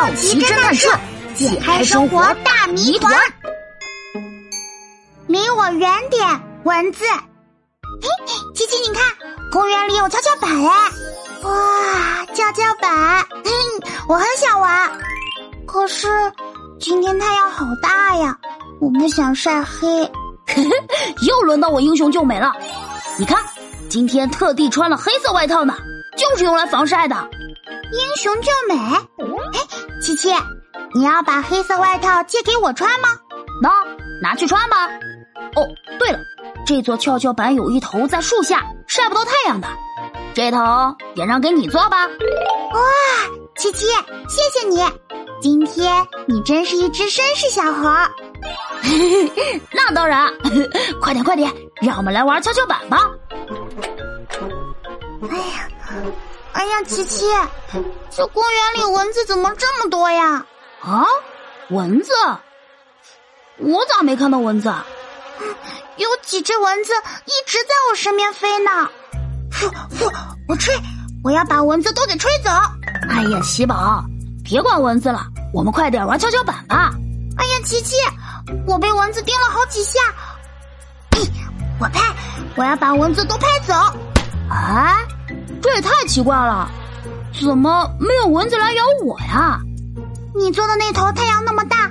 好奇侦探社解开生活大谜团。离我远点，蚊子。嘿，琪琪，你看，公园里有跷跷板哎！哇，跷跷板，我很想玩。可是今天太阳好大呀，我不想晒黑。又轮到我英雄救美了。你看，今天特地穿了黑色外套呢，就是用来防晒的。英雄救美，七七，你要把黑色外套借给我穿吗？喏，拿去穿吧。哦，对了，这座跷跷板有一头在树下，晒不到太阳的，这头也让给你坐吧。哇，七七，谢谢你，今天你真是一只绅士小猴。那当然，快点快点，让我们来玩跷跷板吧。哎呀。哎呀，琪琪，这公园里蚊子怎么这么多呀？啊，蚊子？我咋没看到蚊子？有几只蚊子一直在我身边飞呢。呼呼，我吹，我要把蚊子都给吹走。哎呀，喜宝，别管蚊子了，我们快点玩跷跷板吧。哎呀，琪琪，我被蚊子叮了好几下。我拍，我要把蚊子都拍走。啊？这也太奇怪了，怎么没有蚊子来咬我呀？你做的那头太阳那么大，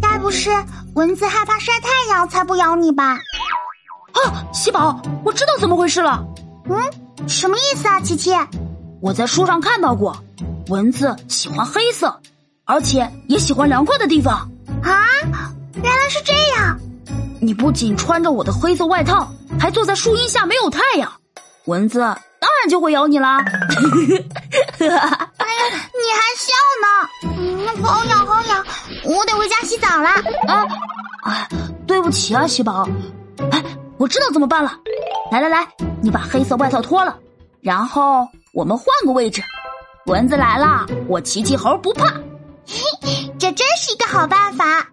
该不是蚊子害怕晒太阳才不咬你吧？啊，喜宝，我知道怎么回事了。嗯，什么意思啊，琪琪？我在书上看到过，蚊子喜欢黑色，而且也喜欢凉快的地方。啊，原来是这样。你不仅穿着我的黑色外套，还坐在树荫下没有太阳，蚊子。当然就会咬你啦！哎呀，你还笑呢？嗯，好痒好痒，我得回家洗澡了。啊，哎，对不起啊，喜宝。哎，我知道怎么办了。来来来，你把黑色外套脱了，然后我们换个位置。蚊子来了，我奇奇猴不怕。嘿，这真是一个好办法。